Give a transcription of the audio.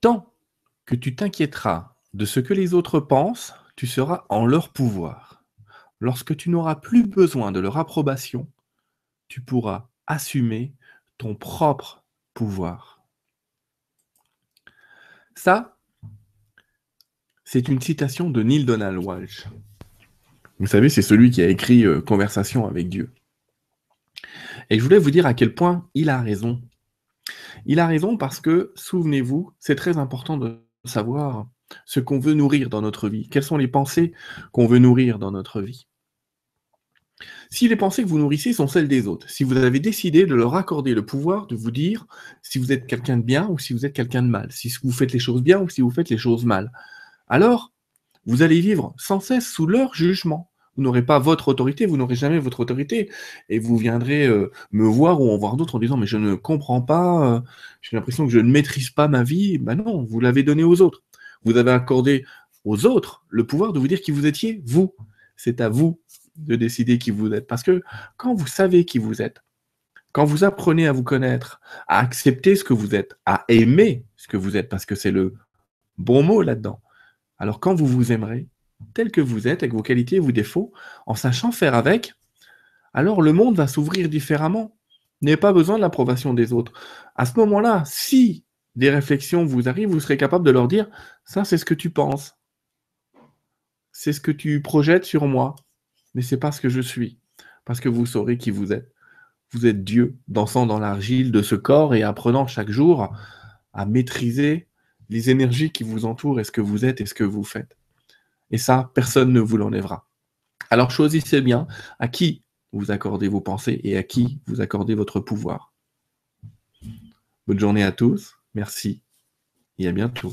Tant que tu t'inquiéteras de ce que les autres pensent, tu seras en leur pouvoir. Lorsque tu n'auras plus besoin de leur approbation, tu pourras assumer ton propre pouvoir. Ça, c'est une citation de Neil Donald Walsh. Vous savez, c'est celui qui a écrit euh, Conversation avec Dieu. Et je voulais vous dire à quel point il a raison. Il a raison parce que, souvenez-vous, c'est très important de savoir ce qu'on veut nourrir dans notre vie. Quelles sont les pensées qu'on veut nourrir dans notre vie? Si les pensées que vous nourrissez sont celles des autres, si vous avez décidé de leur accorder le pouvoir de vous dire si vous êtes quelqu'un de bien ou si vous êtes quelqu'un de mal, si vous faites les choses bien ou si vous faites les choses mal, alors vous allez vivre sans cesse sous leur jugement. Vous n'aurez pas votre autorité, vous n'aurez jamais votre autorité, et vous viendrez euh, me voir ou en voir d'autres en disant mais je ne comprends pas, euh, j'ai l'impression que je ne maîtrise pas ma vie. Ben non, vous l'avez donné aux autres. Vous avez accordé aux autres le pouvoir de vous dire qui vous étiez, vous. C'est à vous de décider qui vous êtes. Parce que quand vous savez qui vous êtes, quand vous apprenez à vous connaître, à accepter ce que vous êtes, à aimer ce que vous êtes, parce que c'est le bon mot là-dedans, alors quand vous vous aimerez, tel que vous êtes, avec vos qualités et vos défauts, en sachant faire avec, alors le monde va s'ouvrir différemment. N'ayez pas besoin de l'approbation des autres. À ce moment-là, si des réflexions vous arrivent, vous serez capable de leur dire, ça c'est ce que tu penses. C'est ce que tu projettes sur moi, mais c'est pas ce que je suis, parce que vous saurez qui vous êtes. Vous êtes Dieu, dansant dans l'argile de ce corps et apprenant chaque jour à maîtriser les énergies qui vous entourent et ce que vous êtes et ce que vous faites? Et ça, personne ne vous l'enlèvera. Alors choisissez bien à qui vous accordez vos pensées et à qui vous accordez votre pouvoir. Bonne journée à tous. Merci et à bientôt.